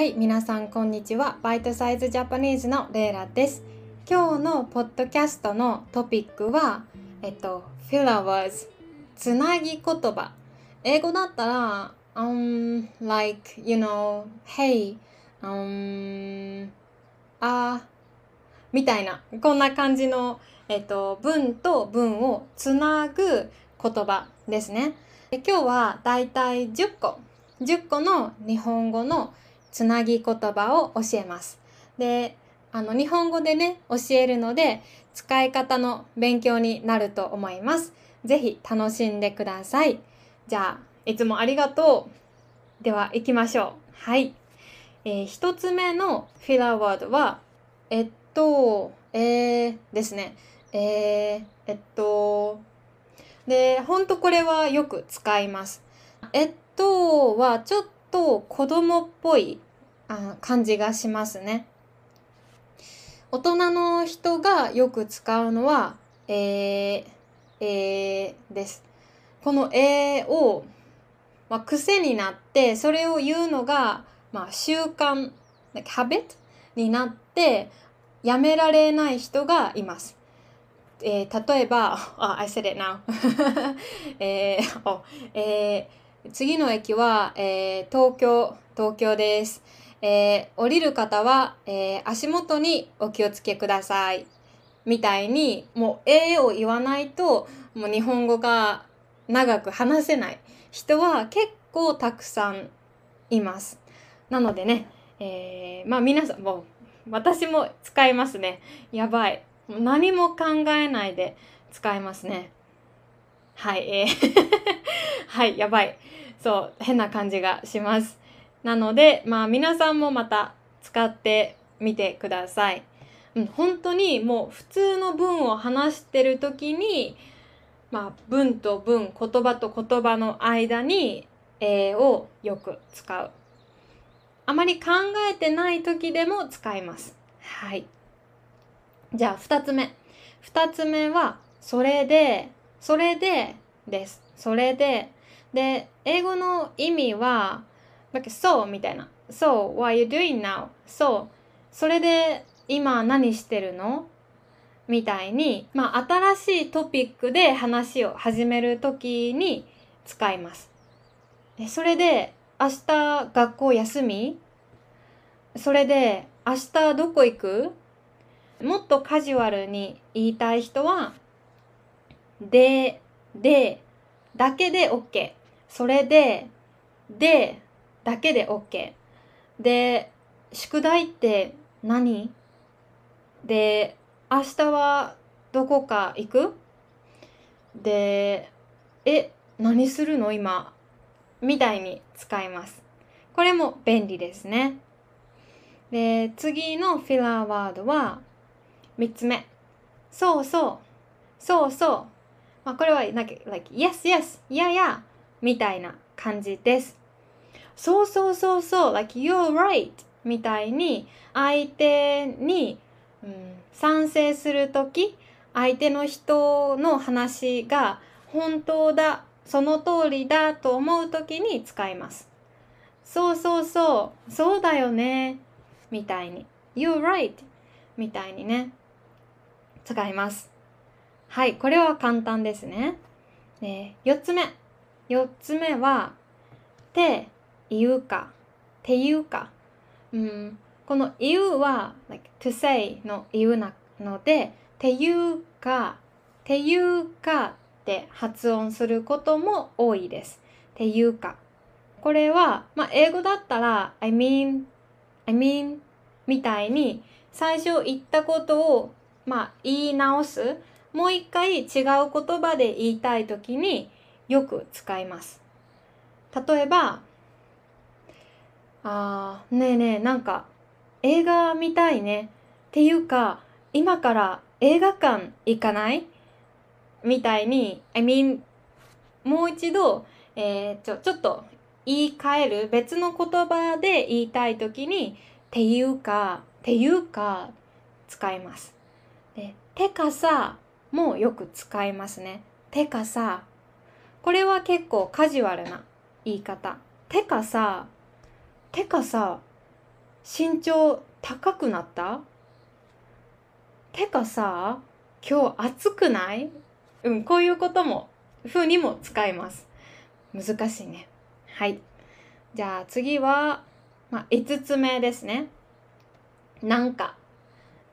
はい、皆さんこんにちは。バイトサイズジャパニーズのレイラです。今日のポッドキャストのトピックは、えっと、フィラワーズ、つなぎ言葉。英語だったら、um, like, you know, hey, um, あみたいな、こんな感じの、えっと、文と文をつなぐ言葉ですね。で今日はだいたい10個、10個の日本語のつなぎ言葉を教えます。で、あの、日本語でね、教えるので、使い方の勉強になると思います。ぜひ楽しんでください。じゃあ、いつもありがとう。では、行きましょう。はい。えー一つ目のフィラーワードは、えっと、えー、ですね。えー、えっと、で、ほんとこれはよく使います。えっとはちょっと子供っぽいあ感じがしますね。大人の人がよく使うのは、えー、えー、です。このえーを、まあ、癖になって、それを言うのが、まあ、習慣、like habit になって、やめられない人がいます。えー例えば、あ、I said it now えーおえー次の駅は、えー東京、東京です。えー降りる方は、えー足元にお気をつけください。みたいに、もう、えーを言わないと、もう日本語が長く話せない人は結構たくさんいます。なのでね、えーまあ皆さんもう、私も使いますね。やばい。も何も考えないで使いますね。はい、えー はい、やばい。そう、変な感じがします。なので、まあ皆さんもまた使ってみてください。うん、本当にもう普通の文を話してる時に、まあ文と文、言葉と言葉の間に、えーをよく使う。あまり考えてない時でも使います。はい。じゃあ二つ目。二つ目は、それで、それでです。それで。で、英語の意味は、なんかそうみたいな。So, what are you doing now? そう。それで、今何してるの？みたいに、まあ、新しいトピックで話を始めるときに使います。それで、明日学校休み？それで、明日どこ行く？もっとカジュアルに言いたい人は、で、で、だけで OK。それで、で、だけで OK。で、宿題って何？で、明日はどこか行く？で、え、何するの？今みたいに使います。これも便利ですね。で、次のフィラーワードは、3つ目。そうそう。そうそう。まあ、これは、なんか、like, yes, yes, yeah, yeah, みたいな感じです。そうそうそうそう、like, you're right, みたいに、相手に、うん、賛成するとき、相手の人の話が本当だ、その通りだと思うときに使います。そうそうそう、そうだよね、みたいに。You're right, みたいにね、使います。はい、これは簡単ですね。で、4つ目。4つ目は、て言うか、ていうか。うん、この言うは、like, to say の言うなので、ていうか、ていうかって発音することも多いです。ていうか。これは、まあ、英語だったら、I mean, I mean みたいに、最初言ったことを、まあ、言い直す。もう一回違う言葉で言いたいときによく使います。例えば、あーねえねえ、なんか映画見たいね。っていうか、今から映画館行かない？みたいに、I mean, もう一度、えーちょ、ちょっと言い換える別の言葉で言いたいときに、っていうか、っていうか、使います。で、てかさ、もよく使いますね。てかさ、これは結構カジュアルな言い方。てかさ、てかさ、身長高くなった？てかさ今日暑くない？うんこういうことも風にも使います。難しいね。はい。じゃあ次は、まあ、5つ目ですね。なんか。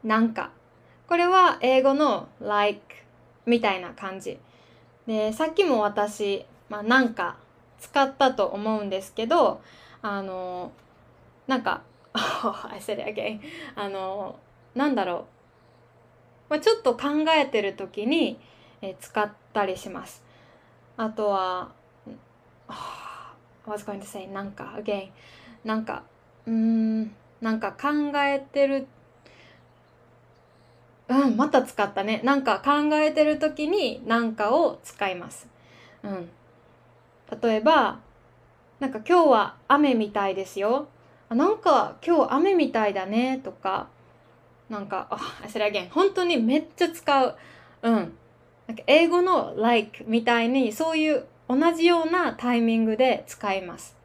なんか。これは英語の like みたいな感じ。でさっきも私、まあ、なんか使ったと思うんですけどあのなんか I said it again あのなんだろう、まあ、ちょっと考えてる時に、使ったりします。あとは I was going to say なんか again なんかうんなんか考えてるうんまた使ったね。なんか考えてる時になんかを使います。うん。例えばなんか今日は雨みたいですよ。あなんか今日雨みたいだね。とかなんかあそれあげん。本当にめっちゃ使う。うん。なんか英語の like みたいにそういう同じようなタイミングで使います。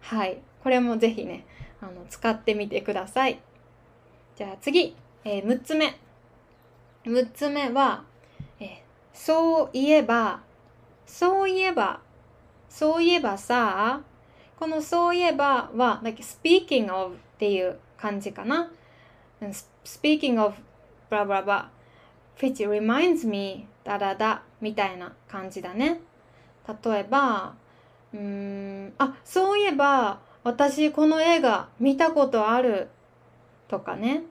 はい。これもぜひねあの使ってみてください。じゃあ次、えー、6つ目。6つ目は、え、そういえばそういえばそういえばさこのそういえばは、like speaking of っていう感じかな。speaking of blah blah blah which reminds me だだだみたいな感じだね。例えば、うん、あ、そういえば私この映画見たことあるとかね。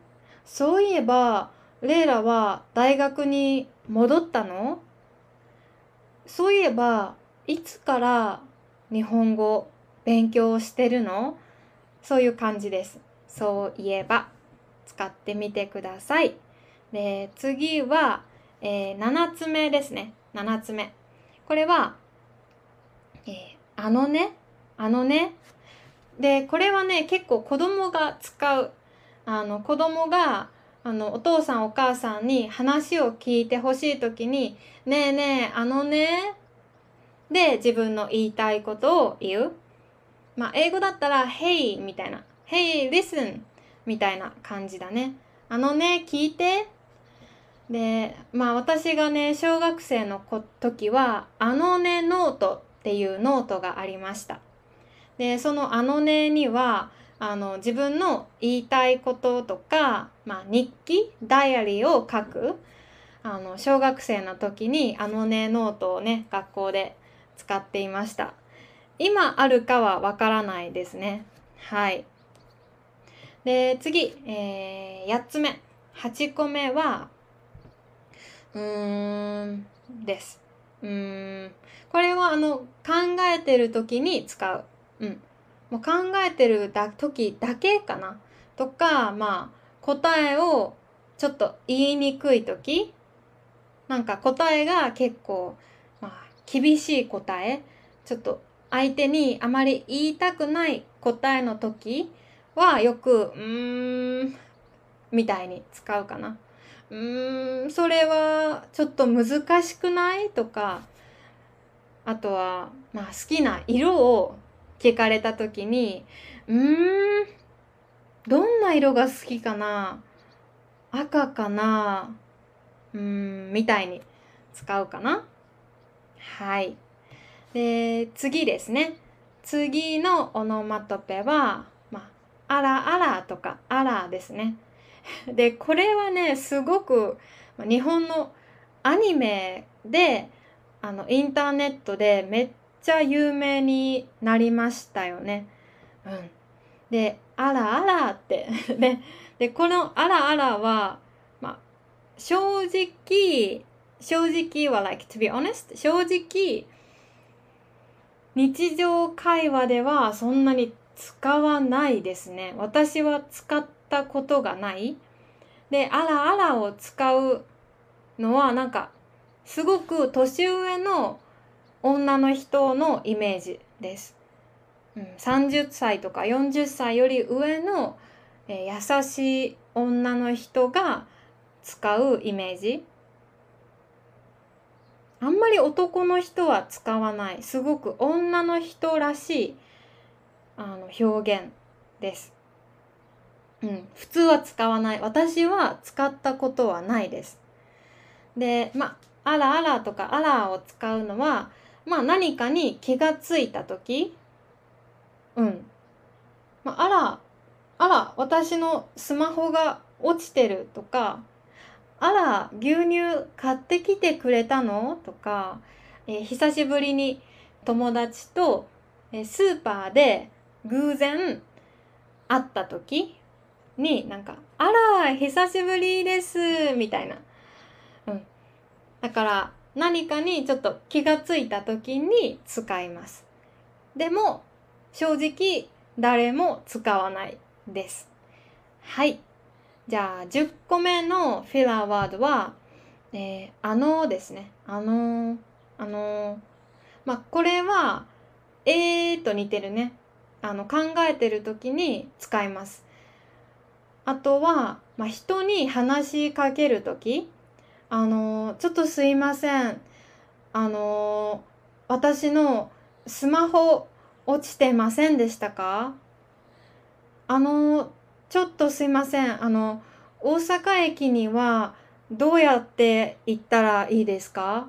そういえばレイラは大学に戻ったの？そういえばいつから日本語勉強してるの？そういう感じです。そういえば使ってみてください。で次は、えー、7つ目ですね。7つ目。これは、えー、あのね、あのね？で、これはね、結構子供が使う。あの、子供が、あの、お父さんお母さんに話を聞いてほしいときに、ねえねえ、あのね、で、自分の言いたいことを言う。まあ、英語だったら、Hey みたいな。Hey, listen みたいな感じだね。あのね、聞いて。で、まあ私がね、小学生の時は、あのねノートっていうノートがありました。で、そのあのねには、あの自分の言いたいこととか、まあ、日記ダイアリーを書くあの小学生の時にあのねノートをね学校で使っていました今あるかはわからないですね。はい。で、次、えー、8つ目。8個目は、うーん、です。うーん。これは、あの、考えてる時に使う。うん。もう考えてるだ時だけかな。とか、まあ、答えをちょっと言いにくい時。なんか答えが結構、まあ、厳しい答え。ちょっと相手にあまり言いたくない答えの時はよく、うーん、みたいに使うかな。うーん、それはちょっと難しくない？とか、あとは、まあ好きな色を聞かれた時に、うーん、どんな色が好きかな赤かなうーん、みたいに使うかな。はい。で、次ですね。次のオノマトペは、まあ、あらあらとか、あらですね。で、これはね、すごく、日本のアニメで、あの、インターネットでめっちゃ有名になりましたよね。うん。で、あらあらってで、で、このあらあらは、まあ、正直、正直は、like, to be honest, 正直、日常会話ではそんなに使わないですね。私は使ったことがない。で、あらあらを使うのはなんかすごく年上の女の人のイメージです。うん、30歳とか40歳より上の、えー、優しい女の人が使うイメージ。あんまり男の人は使わないすごく女の人らしいあの表現です。うん、普通は使わない私は使ったことはないですでまああらあらとかあらを使うのはまあ何かに気がついた時うん。まあ、あらあら私のスマホが落ちてるとかあら牛乳買ってきてくれたの？とか、えー、久しぶりに友達と、えー、スーパーで偶然会った時になんか「あら久しぶりです」みたいな。うん、だから何かにちょっと気がついた時に使います。でも正直誰も使わないです。はい。じゃあ10個目のフィラーワードは、えー、あのですね。あのあのまあこれはえーと似てるね。あの考えてる時に使います。あとは、まあ、人に話しかける時あのちょっとすいませんあの私のスマホ落ちてませんでしたか？あのちょっとすいませんあの大阪駅にはどうやって行ったらいいですか？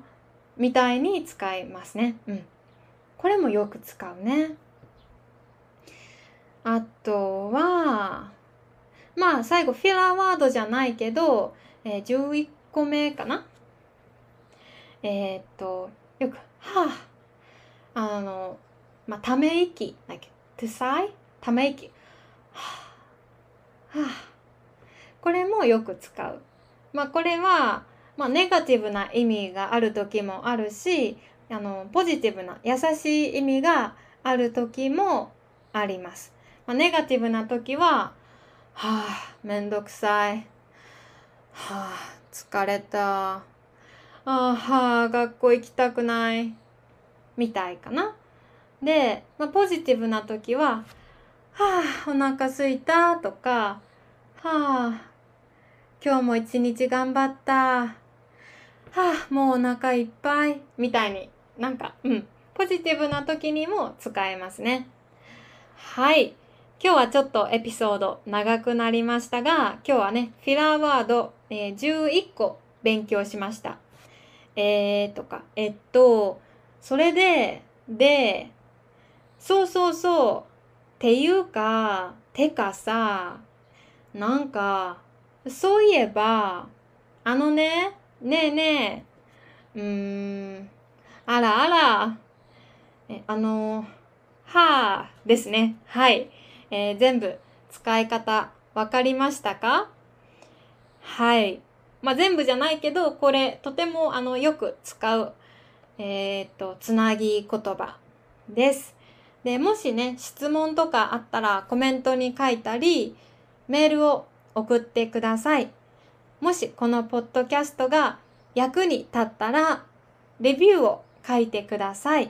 みたいに使いますね。うん。これもよく使うね。あとは、まあ最後フィラーワードじゃないけど、えー、11個目かな？えー、っと、よく、はあ、あの、まあ、ため息、like, to sigh? ため息。はあ、はあ、これもよく使う。まあ、これは、まあ、ネガティブな意味がある時もあるし、あの、ポジティブな優しい意味がある時もあります。まあ、ネガティブな時は、はあ、めんどくさい。はあ、疲れた。あ、は、学校行きたくない。みたいかな。で、まあ、ポジティブな時は、はあ、お腹すいたとか、はあ、今日も一日頑張った。はあ、もうお腹いっぱい。みたいになんか、うん、ポジティブな時にも使えますね。はい。今日はちょっとエピソード長くなりましたが、今日はね、フィラーワード、えー、11個勉強しました。えーとか、えっと、それで、で、そうそうそう、っていうか、てかさ、なんか、そういえば、あのね、ねえねえ、うーん、あらあら、えあの、はあですね。はい。えー、全部使い方分かりましたか？はい。まあ、全部じゃないけど、これとてもあのよく使う、えっ、と、つなぎ言葉です。で、もしね、質問とかあったらコメントに書いたり、メールを送ってください。もしこのポッドキャストが役に立ったら、レビューを書いてください。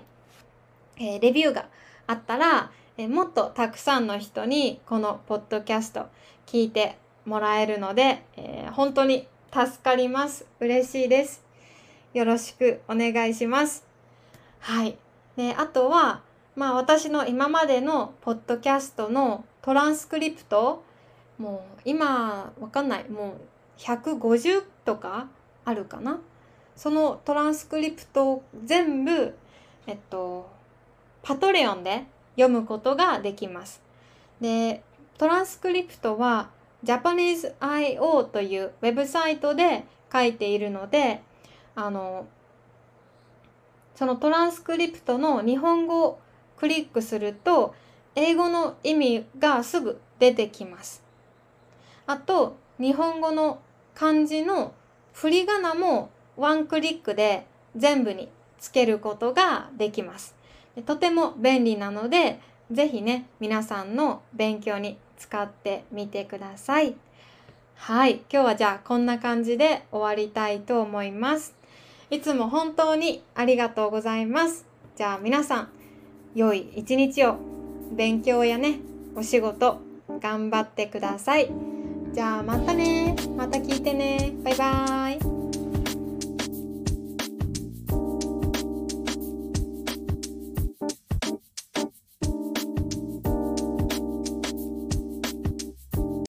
えー、レビューがあったら、えもっとたくさんの人にこのポッドキャスト聞いてもらえるので、えー、本当に助かります。嬉しいです。よろしくお願いします。はい。で、あとは、まあ私の今までのポッドキャストのトランスクリプト、もう今わかんない。もう150とかあるかな。そのトランスクリプトを全部、えっと、パトレオンで読むことができます。で、トランスクリプトは Japanese.io というウェブサイトで書いているので、あの、そのトランスクリプトの日本語をクリックすると、英語の意味がすぐ出てきます。あと、日本語の漢字の振り仮名もワンクリックで全部につけることができます。とても便利なので、ぜひね、皆さんの勉強に使ってみてください。はい。今日はじゃあこんな感じで終わりたいと思います。いつも本当にありがとうございます。じゃあ皆さん、良い一日を勉強やね、お仕事頑張ってください。じゃあまたね。また聞いてね。バイバーイ。